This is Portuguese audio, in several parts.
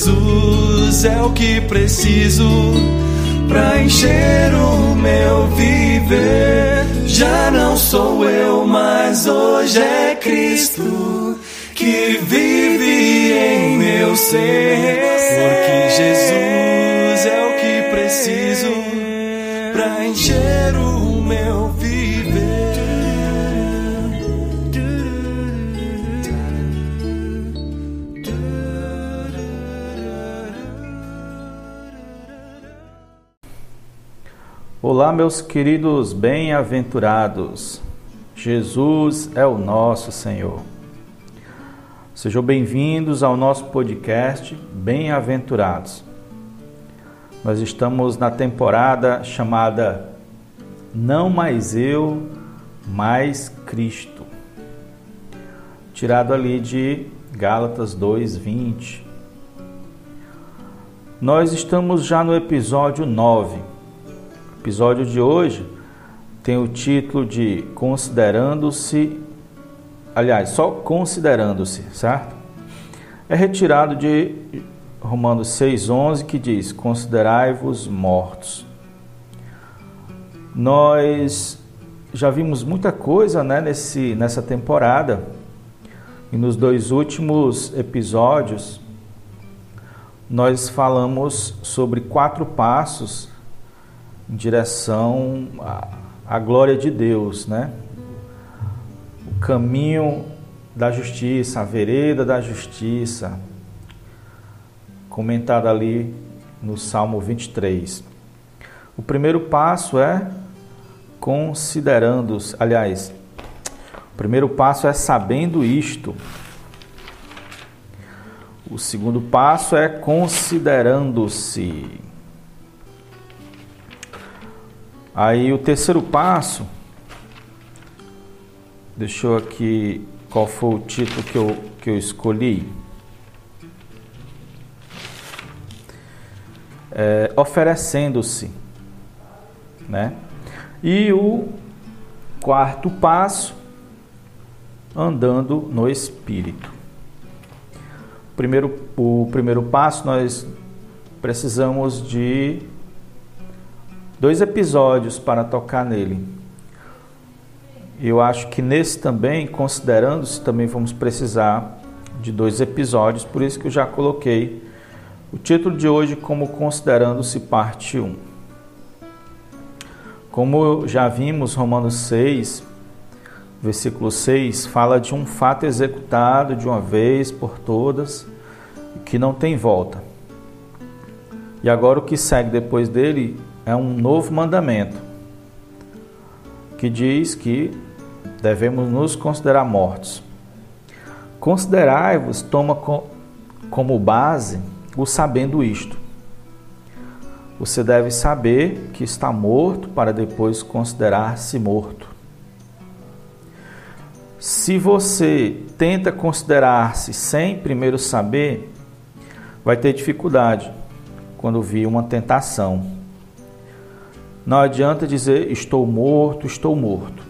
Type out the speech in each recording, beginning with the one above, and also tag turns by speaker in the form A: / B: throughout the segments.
A: Jesus é o que preciso pra encher o meu viver. Já não sou eu, mas hoje é Cristo que vive em meu ser. Porque Jesus é o que preciso pra encher o meu
B: Olá, meus queridos bem-aventurados. Jesus é o nosso Senhor. Sejam bem-vindos ao nosso podcast Bem-aventurados. Nós estamos na temporada chamada Não Mais Eu, Mais Cristo. Tirado ali de Gálatas 2:20. Nós estamos já no episódio 9 o episódio de hoje tem o título de Considerando-se, aliás, só considerando-se, certo? É retirado de Romanos 6,11 que diz: Considerai-vos mortos. Nós já vimos muita coisa né, nesse, nessa temporada e nos dois últimos episódios nós falamos sobre quatro passos em direção à, à glória de Deus, né? O caminho da justiça, a vereda da justiça, comentada ali no Salmo 23. O primeiro passo é considerando, aliás, o primeiro passo é sabendo isto. O segundo passo é considerando-se. Aí o terceiro passo, deixa eu aqui qual foi o título que eu, que eu escolhi. É, oferecendo-se, né? E o quarto passo, andando no Espírito. Primeiro, o primeiro passo nós precisamos de dois episódios para tocar nele. Eu acho que nesse também, considerando-se, também vamos precisar de dois episódios, por isso que eu já coloquei o título de hoje como Considerando-se Parte 1. Como já vimos, Romanos 6, versículo 6, fala de um fato executado de uma vez por todas, que não tem volta. E agora o que segue depois dele é um novo mandamento que diz que devemos nos considerar mortos. Considerai-vos toma como base o sabendo isto. Você deve saber que está morto para depois considerar-se morto. Se você tenta considerar-se sem primeiro saber, vai ter dificuldade quando vir uma tentação. Não adianta dizer estou morto, estou morto.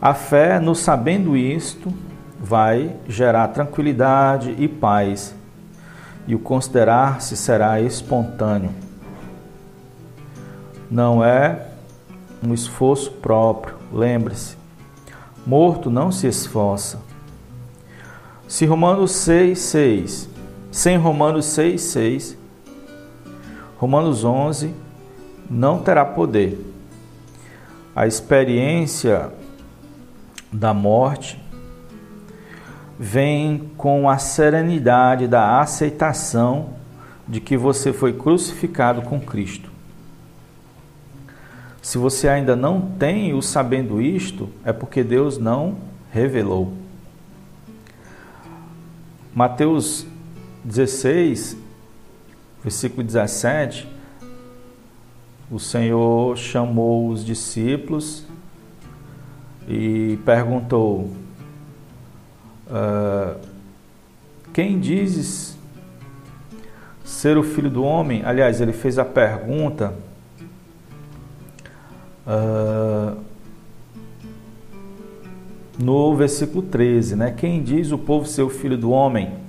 B: A fé, no sabendo isto, vai gerar tranquilidade e paz, e o considerar-se será espontâneo. Não é um esforço próprio, lembre-se. Morto não se esforça. Se Romanos 6, 6, sem Romanos 6, 6, Romanos 11, não terá poder. A experiência da morte vem com a serenidade da aceitação de que você foi crucificado com Cristo. Se você ainda não tem o sabendo isto, é porque Deus não revelou. Mateus 16, versículo 17, o Senhor chamou os discípulos e perguntou: ah, Quem dizes ser o filho do homem? Aliás, ele fez a pergunta. Uh, no versículo 13, né? Quem diz o povo ser o filho do homem?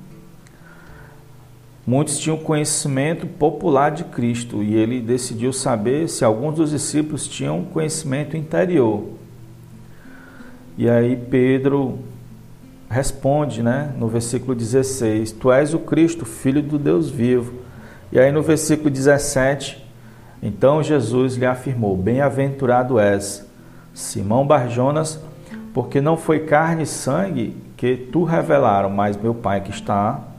B: Muitos tinham conhecimento popular de Cristo e ele decidiu saber se alguns dos discípulos tinham conhecimento interior. E aí Pedro responde, né, no versículo 16: Tu és o Cristo, filho do Deus vivo. E aí no versículo 17, então Jesus lhe afirmou: Bem-aventurado és, Simão Barjonas, porque não foi carne e sangue que tu revelaram, mas meu Pai que está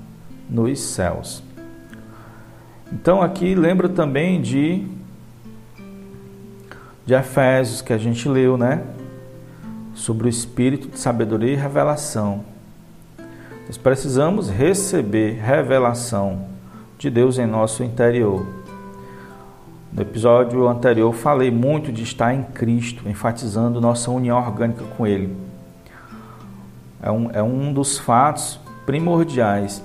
B: nos céus. Então aqui lembra também de de Efésios que a gente leu, né? Sobre o espírito de sabedoria e revelação. Nós precisamos receber revelação de Deus em nosso interior. No episódio anterior, falei muito de estar em Cristo, enfatizando nossa união orgânica com Ele. É um, é um dos fatos primordiais.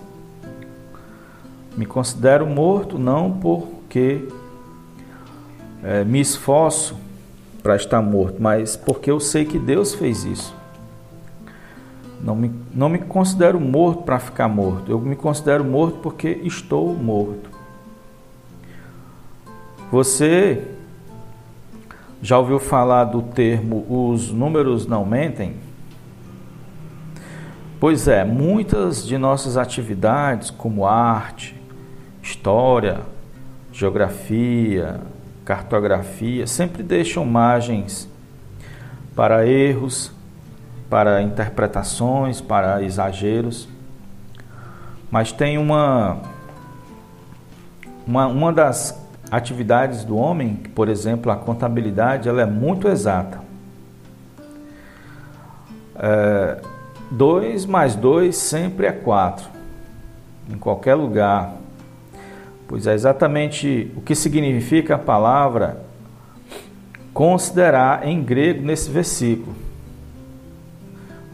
B: Me considero morto não porque é, me esforço para estar morto, mas porque eu sei que Deus fez isso. Não me, não me considero morto para ficar morto, eu me considero morto porque estou morto. Você já ouviu falar do termo os números não mentem? Pois é, muitas de nossas atividades, como arte, história, geografia, cartografia, sempre deixam margens para erros, para interpretações, para exageros. Mas tem uma, uma, uma das atividades do homem, por exemplo, a contabilidade, ela é muito exata. 2 é, mais 2 sempre é 4, em qualquer lugar. Pois é exatamente o que significa a palavra considerar em grego nesse versículo.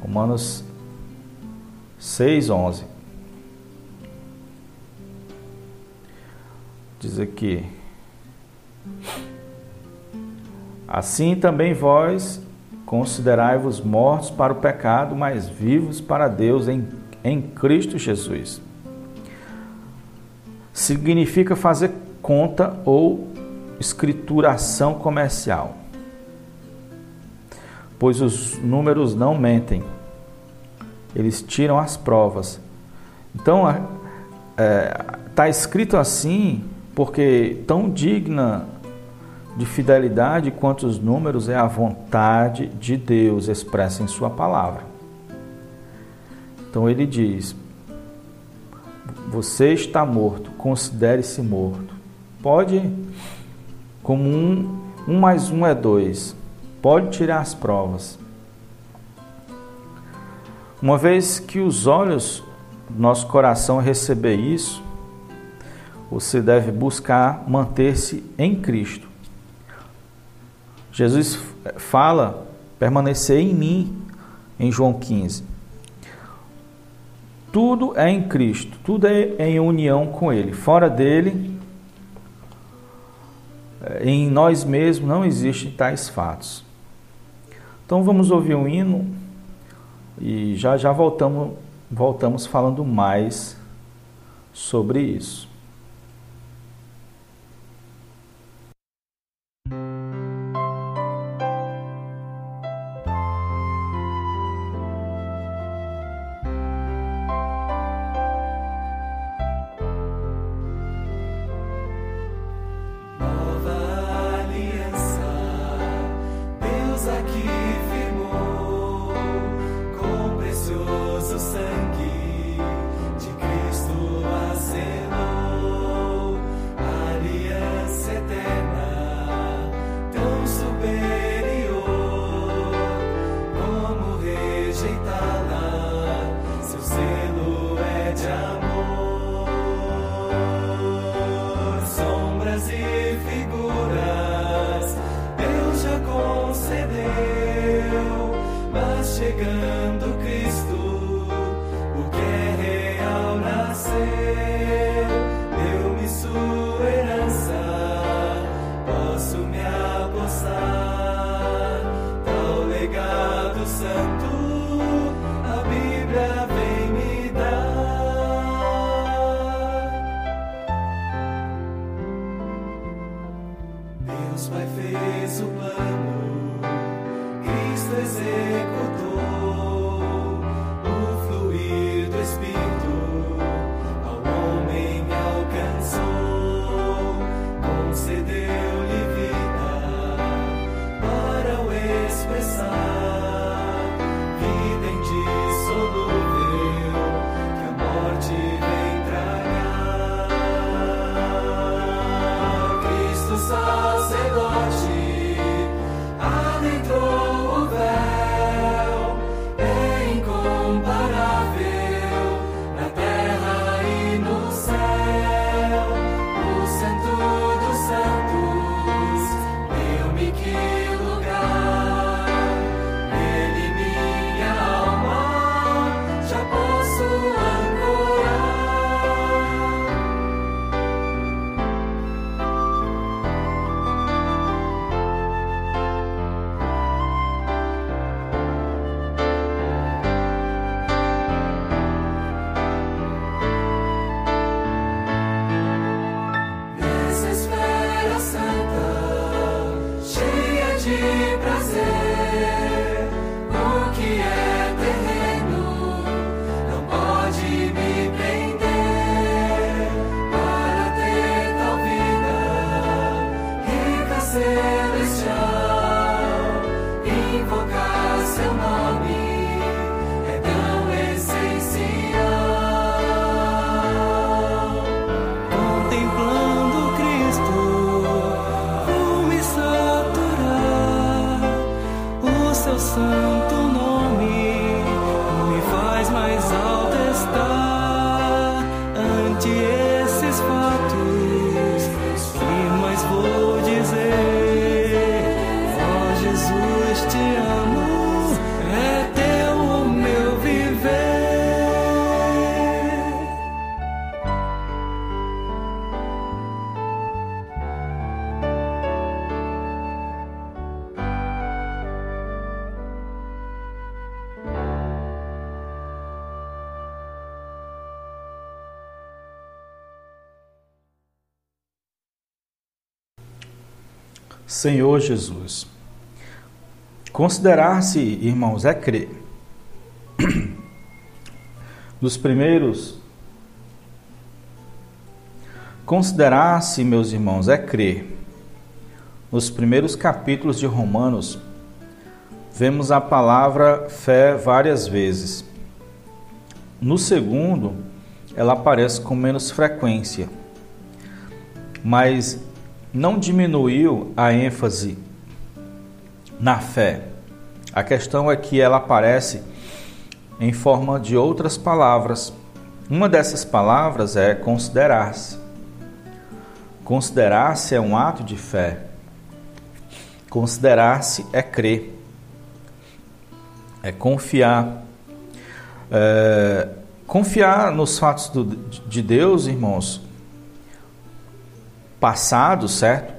B: Romanos 6, 11. Diz aqui. Assim também vós considerai-vos mortos para o pecado, mas vivos para Deus em, em Cristo Jesus. Significa fazer conta ou escrituração comercial, pois os números não mentem, eles tiram as provas. Então, está é, tá escrito assim porque tão digna de fidelidade quanto os números é a vontade de Deus expressa em Sua palavra. Então ele diz: Você está morto, considere-se morto. Pode, como um, um mais um é dois, pode tirar as provas. Uma vez que os olhos do nosso coração receber isso, você deve buscar manter-se em Cristo. Jesus fala permanecer em mim em João 15. Tudo é em Cristo, tudo é em união com Ele. Fora dele, eh, em nós mesmos não existem tais fatos. Então vamos ouvir um hino e já já voltamos voltamos falando mais sobre isso.
A: you.
B: Senhor Jesus. Considerar-se, irmãos, é crer. Dos primeiros. Considerar-se, meus irmãos, é crer. Nos primeiros capítulos de Romanos, vemos a palavra fé várias vezes. No segundo, ela aparece com menos frequência, mas não diminuiu a ênfase na fé. A questão é que ela aparece em forma de outras palavras. Uma dessas palavras é considerar-se. Considerar-se é um ato de fé. Considerar-se é crer, é confiar. É, confiar nos fatos do, de Deus, irmãos, passado, certo?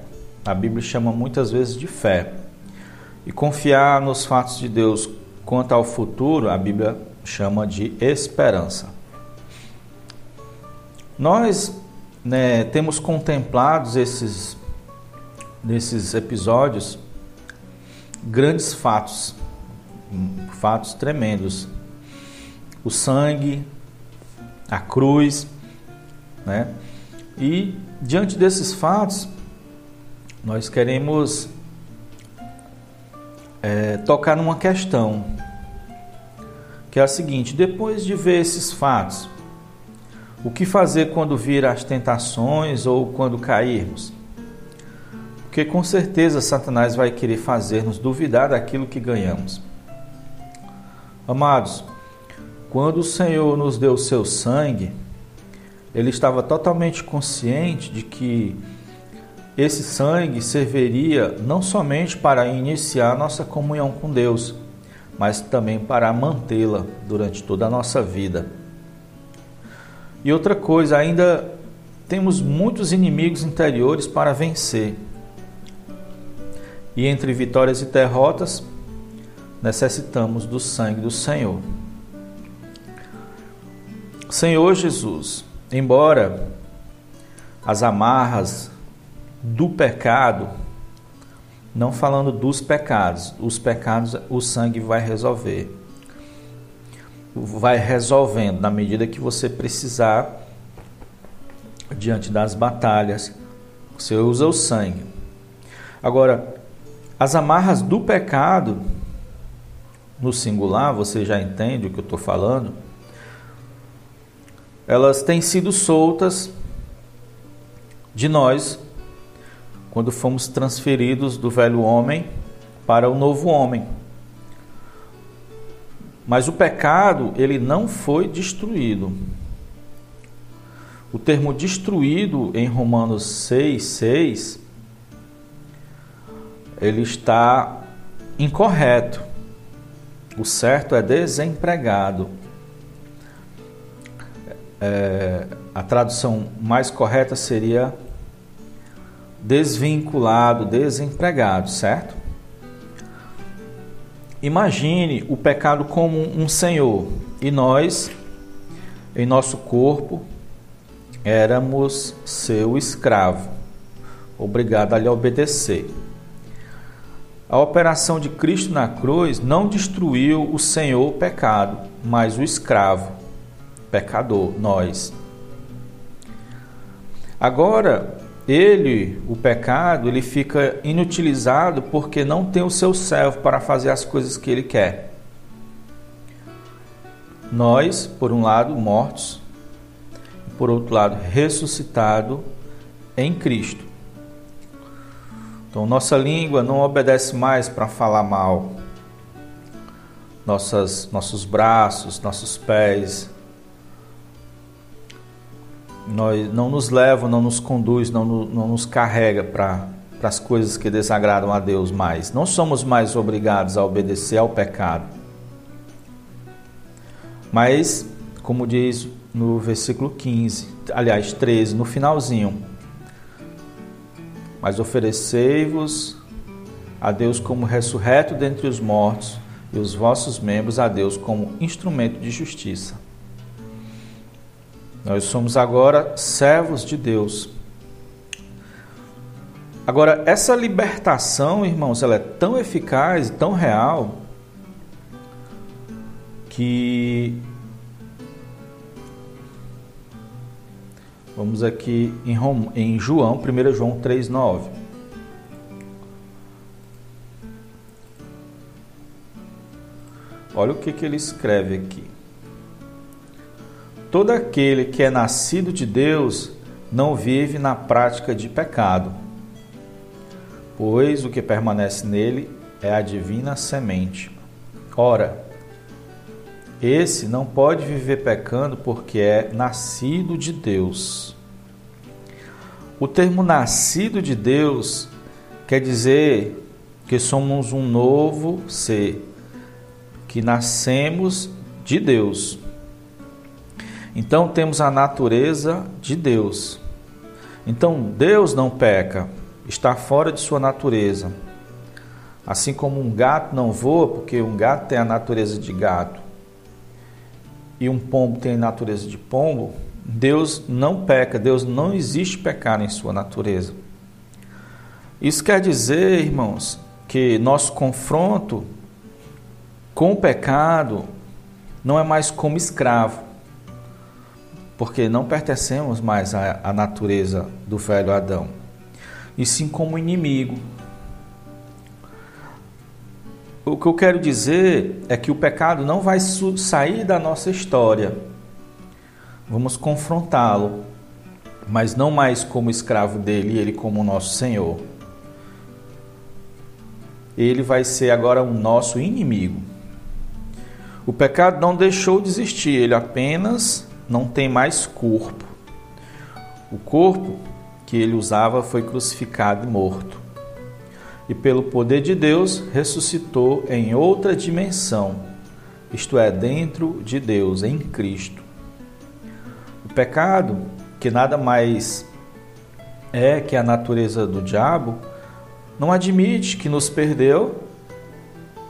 B: A Bíblia chama muitas vezes de fé. E confiar nos fatos de Deus quanto ao futuro, a Bíblia chama de esperança. Nós né, temos contemplado esses, nesses episódios grandes fatos, fatos tremendos. O sangue, a cruz, né? E diante desses fatos, nós queremos é, tocar numa questão, que é a seguinte: depois de ver esses fatos, o que fazer quando vir as tentações ou quando cairmos? Porque com certeza Satanás vai querer fazer-nos duvidar daquilo que ganhamos. Amados, quando o Senhor nos deu o seu sangue, ele estava totalmente consciente de que esse sangue serviria não somente para iniciar nossa comunhão com Deus, mas também para mantê-la durante toda a nossa vida. E outra coisa, ainda temos muitos inimigos interiores para vencer. E entre vitórias e derrotas, necessitamos do sangue do Senhor. Senhor Jesus, embora as amarras do pecado não falando dos pecados. Os pecados o sangue vai resolver. Vai resolvendo na medida que você precisar diante das batalhas. Você usa o sangue. Agora, as amarras do pecado no singular, você já entende o que eu estou falando? Elas têm sido soltas de nós quando fomos transferidos do velho homem para o novo homem. Mas o pecado, ele não foi destruído. O termo destruído em Romanos 6, 6, ele está incorreto. O certo é desempregado. É, a tradução mais correta seria desvinculado, desempregado, certo? Imagine o pecado como um senhor e nós, em nosso corpo, éramos seu escravo, obrigado a lhe obedecer. A operação de Cristo na cruz não destruiu o Senhor pecado, mas o escravo, pecador, nós. Agora, ele, o pecado, ele fica inutilizado porque não tem o seu servo para fazer as coisas que ele quer. Nós, por um lado, mortos, por outro lado, ressuscitado em Cristo. Então, nossa língua não obedece mais para falar mal. Nossas, nossos braços, nossos pés, nós, não nos leva, não nos conduz, não, não nos carrega para as coisas que desagradam a Deus mais. Não somos mais obrigados a obedecer ao pecado. Mas, como diz no versículo 15, aliás, 13, no finalzinho, mas oferecei-vos a Deus como ressurreto dentre os mortos e os vossos membros a Deus como instrumento de justiça. Nós somos agora servos de Deus. Agora, essa libertação, irmãos, ela é tão eficaz tão real que Vamos aqui em, Rom, em João, 1 João 3,9. Olha o que, que ele escreve aqui. Todo aquele que é nascido de Deus não vive na prática de pecado, pois o que permanece nele é a divina semente. Ora, esse não pode viver pecando porque é nascido de Deus. O termo nascido de Deus quer dizer que somos um novo ser, que nascemos de Deus. Então temos a natureza de Deus. Então Deus não peca, está fora de sua natureza. Assim como um gato não voa, porque um gato tem a natureza de gato e um pombo tem a natureza de pombo, Deus não peca, Deus não existe pecado em sua natureza. Isso quer dizer, irmãos, que nosso confronto com o pecado não é mais como escravo porque não pertencemos mais à, à natureza do velho Adão, e sim como inimigo. O que eu quero dizer é que o pecado não vai sair da nossa história. Vamos confrontá-lo, mas não mais como escravo dele, ele como nosso Senhor. Ele vai ser agora o nosso inimigo. O pecado não deixou de existir, ele apenas não tem mais corpo. O corpo que ele usava foi crucificado e morto. E pelo poder de Deus ressuscitou em outra dimensão, isto é, dentro de Deus, em Cristo. O pecado, que nada mais é que a natureza do diabo, não admite que nos perdeu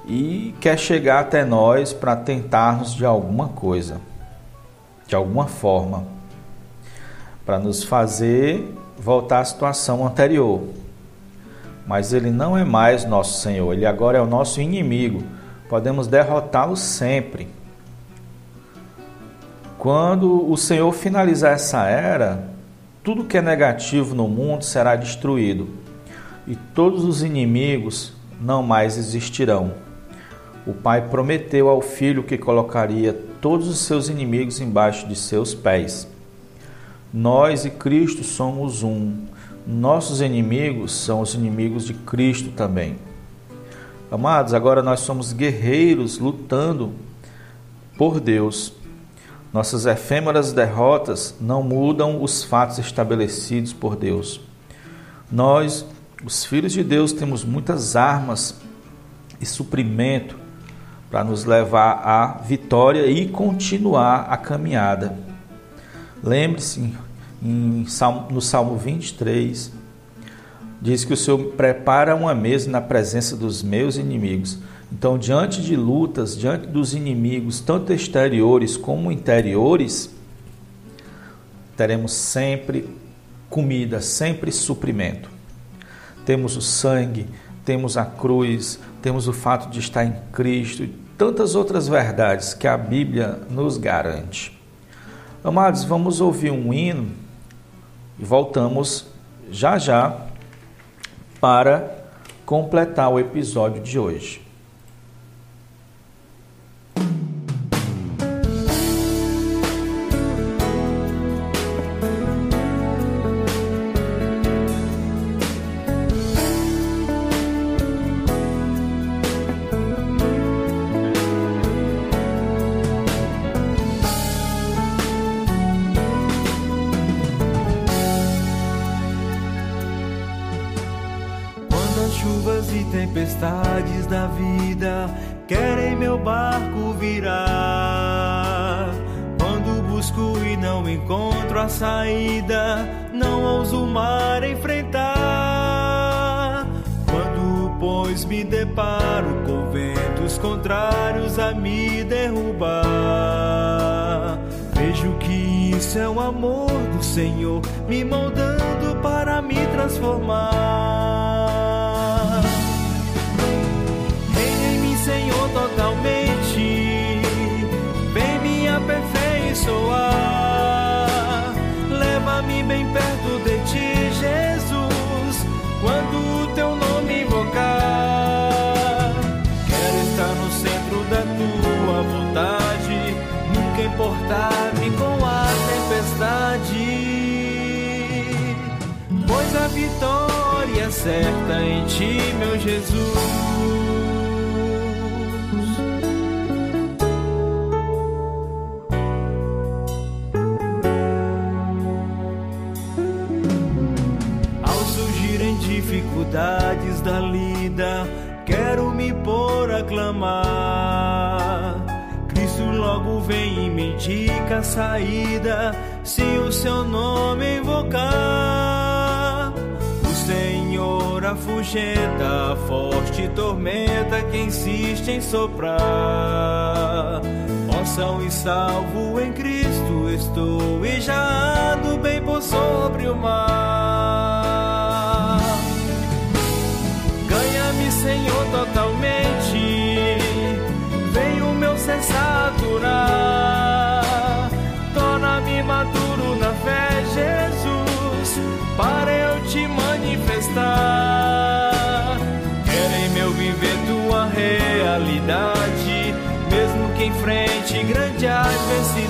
B: e quer chegar até nós para tentar-nos de alguma coisa de alguma forma, para nos fazer voltar à situação anterior. mas ele não é mais nosso Senhor, ele agora é o nosso inimigo. Podemos derrotá-lo sempre. Quando o Senhor finalizar essa era, tudo que é negativo no mundo será destruído e todos os inimigos não mais existirão. O Pai prometeu ao Filho que colocaria todos os seus inimigos embaixo de seus pés. Nós e Cristo somos um. Nossos inimigos são os inimigos de Cristo também. Amados, agora nós somos guerreiros lutando por Deus. Nossas efêmeras derrotas não mudam os fatos estabelecidos por Deus. Nós, os filhos de Deus, temos muitas armas e suprimento para nos levar à vitória e continuar a caminhada. Lembre-se, no Salmo 23, diz que o Senhor prepara uma mesa na presença dos meus inimigos. Então, diante de lutas, diante dos inimigos, tanto exteriores como interiores, teremos sempre comida, sempre suprimento. Temos o sangue, temos a cruz, temos o fato de estar em Cristo tantas outras verdades que a Bíblia nos garante. Amados, vamos ouvir um hino e voltamos já já para completar o episódio de hoje.
A: Vida querem meu barco virar. Quando busco e não encontro a saída, não ouso o mar enfrentar. Quando, pois, me deparo com ventos contrários a me derrubar, vejo que isso é o amor do Senhor me moldando para me transformar. Certa em ti, meu Jesus. dificuldades da lida, quero me pôr a clamar. Cristo logo vem e me indica a saída, se o seu nome invocar. Senhor afugenta a forte tormenta que insiste em soprar. Ó e salvo em Cristo estou e já ando bem por sobre o mar. Senhor, totalmente. Vem o meu ser saturar.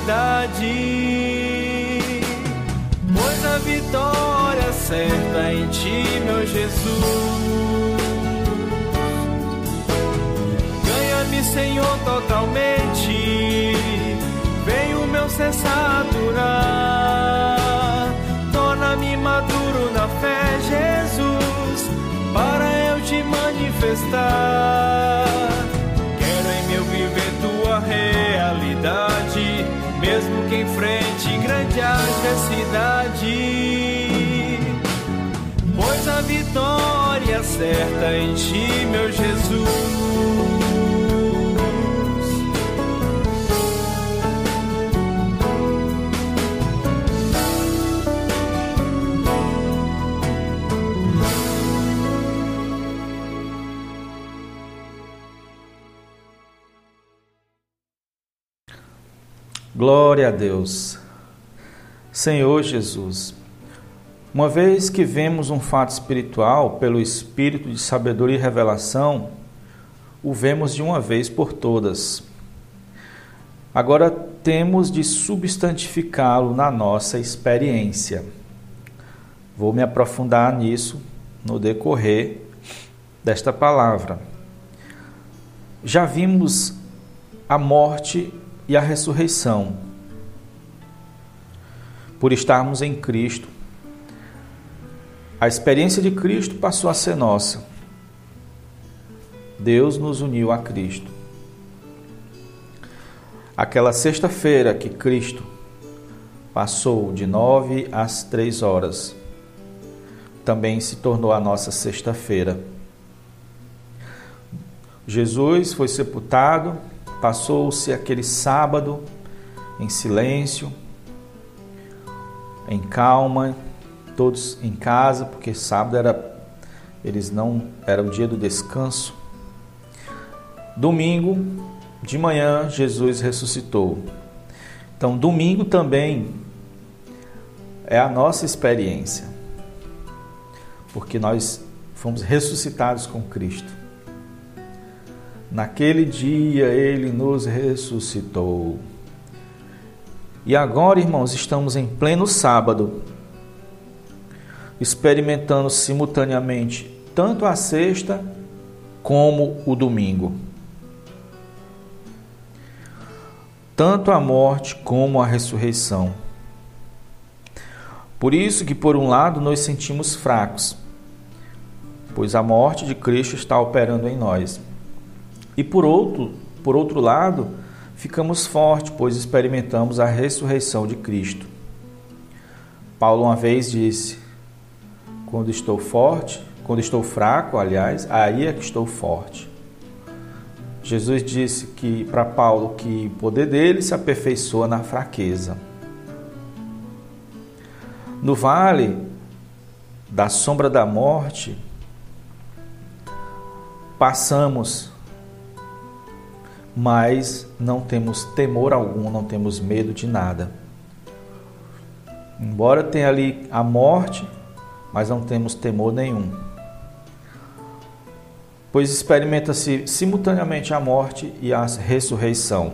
A: Adversidade. Pois a vitória certa em ti, meu Jesus. Senhor, totalmente. Vem o meu ser saturar. Torna-me maduro na fé, Jesus, para eu te manifestar. a cidade, pois a vitória certa em ti, meu Jesus.
B: Glória a Deus. Senhor Jesus, uma vez que vemos um fato espiritual pelo espírito de sabedoria e revelação, o vemos de uma vez por todas. Agora temos de substantificá-lo na nossa experiência. Vou me aprofundar nisso no decorrer desta palavra. Já vimos a morte e a ressurreição. Por estarmos em Cristo, a experiência de Cristo passou a ser nossa. Deus nos uniu a Cristo. Aquela sexta-feira que Cristo passou de nove às três horas, também se tornou a nossa sexta-feira. Jesus foi sepultado, Passou-se aquele sábado em silêncio, em calma, todos em casa, porque sábado era eles não era o dia do descanso. Domingo de manhã Jesus ressuscitou. Então, domingo também é a nossa experiência, porque nós fomos ressuscitados com Cristo. Naquele dia ele nos ressuscitou. E agora, irmãos, estamos em pleno sábado, experimentando simultaneamente tanto a sexta como o domingo. Tanto a morte como a ressurreição. Por isso que por um lado nos sentimos fracos, pois a morte de Cristo está operando em nós. E por outro, por outro lado, ficamos fortes, pois experimentamos a ressurreição de Cristo. Paulo uma vez disse: Quando estou forte, quando estou fraco, aliás, aí é que estou forte. Jesus disse que para Paulo que o poder dele se aperfeiçoa na fraqueza. No vale da sombra da morte, passamos mas não temos temor algum, não temos medo de nada. Embora tenha ali a morte, mas não temos temor nenhum. Pois experimenta-se simultaneamente a morte e a ressurreição.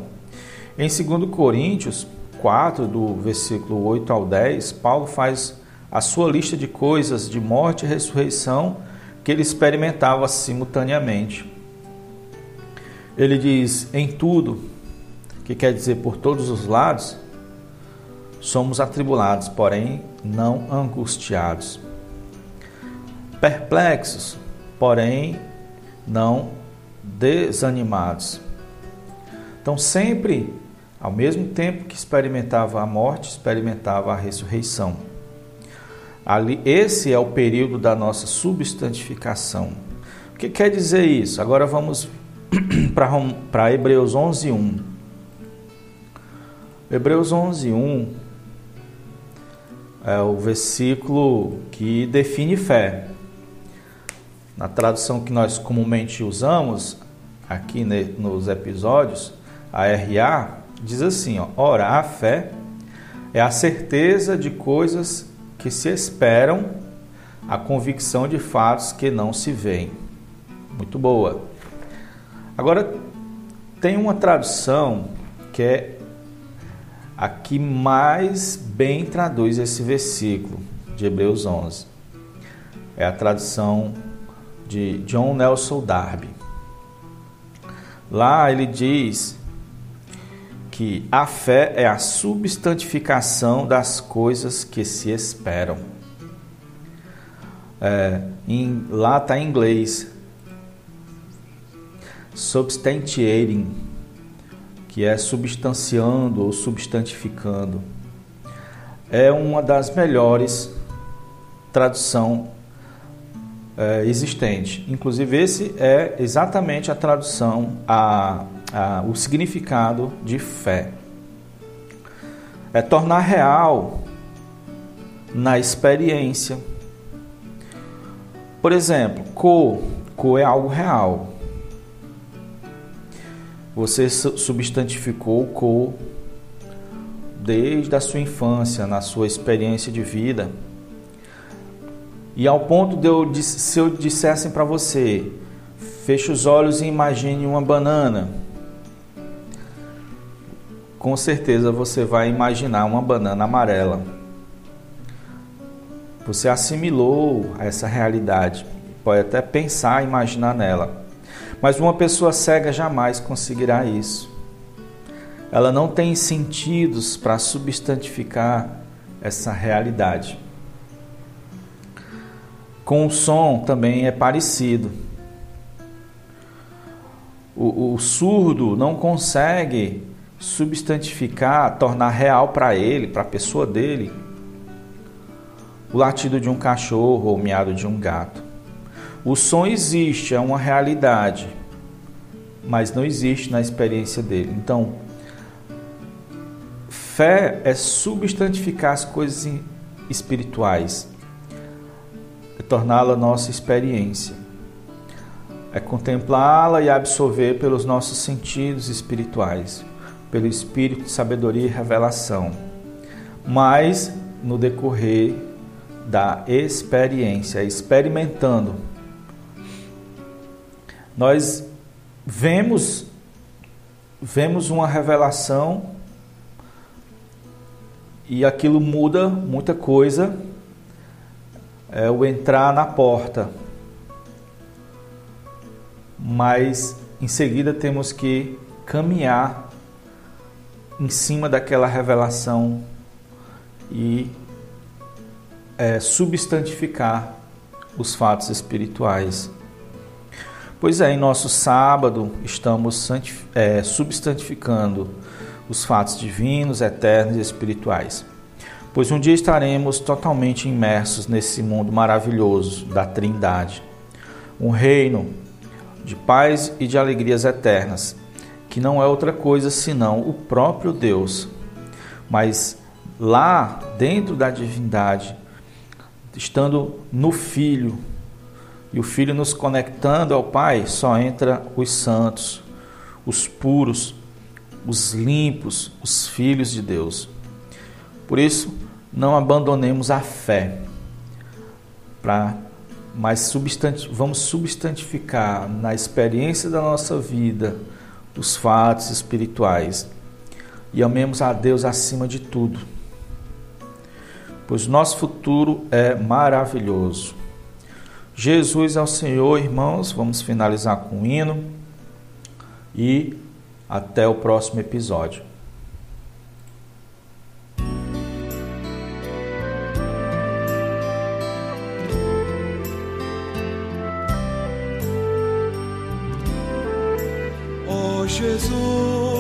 B: Em 2 Coríntios 4, do versículo 8 ao 10, Paulo faz a sua lista de coisas de morte e ressurreição que ele experimentava simultaneamente. Ele diz: em tudo, que quer dizer por todos os lados, somos atribulados, porém não angustiados. Perplexos, porém não desanimados. Então, sempre, ao mesmo tempo que experimentava a morte, experimentava a ressurreição. Ali, esse é o período da nossa substantificação. O que quer dizer isso? Agora vamos para Hebreus 11:1. Hebreus 11:1 é o versículo que define fé. Na tradução que nós comumente usamos aqui nos episódios, a RA diz assim: ó, ora, a fé é a certeza de coisas que se esperam, a convicção de fatos que não se veem. Muito boa. Agora, tem uma tradução que é a que mais bem traduz esse versículo de Hebreus 11. É a tradução de John Nelson Darby. Lá ele diz que a fé é a substantificação das coisas que se esperam. É, em, lá está em inglês substantiating, que é substanciando ou substantificando. É uma das melhores tradução é, existente. Inclusive, esse é exatamente a tradução, a, a, o significado de fé. É tornar real na experiência. Por exemplo, co, co é algo real. Você substantificou co desde a sua infância, na sua experiência de vida. E ao ponto de eu, se eu dissessem para você, feche os olhos e imagine uma banana, com certeza você vai imaginar uma banana amarela. Você assimilou essa realidade, pode até pensar, imaginar nela. Mas uma pessoa cega jamais conseguirá isso. Ela não tem sentidos para substantificar essa realidade. Com o som também é parecido. O, o surdo não consegue substantificar, tornar real para ele, para a pessoa dele, o latido de um cachorro ou o miado de um gato. O som existe, é uma realidade, mas não existe na experiência dele. Então, fé é substantificar as coisas espirituais, é torná-la nossa experiência, é contemplá-la e absorver pelos nossos sentidos espirituais pelo espírito de sabedoria e revelação, mas no decorrer da experiência, experimentando, nós vemos vemos uma revelação e aquilo muda muita coisa. É o entrar na porta. Mas em seguida temos que caminhar em cima daquela revelação e é, substantificar os fatos espirituais. Pois é, em nosso sábado estamos é, substantificando os fatos divinos, eternos e espirituais. Pois um dia estaremos totalmente imersos nesse mundo maravilhoso da Trindade, um reino de paz e de alegrias eternas, que não é outra coisa senão o próprio Deus. Mas lá dentro da divindade, estando no Filho, e o Filho nos conectando ao Pai, só entra os santos, os puros, os limpos, os filhos de Deus. Por isso, não abandonemos a fé, para mas substanti vamos substantificar na experiência da nossa vida os fatos espirituais e amemos a Deus acima de tudo, pois nosso futuro é maravilhoso. Jesus é o Senhor, irmãos. Vamos finalizar com o hino e até o próximo episódio.
C: Jesus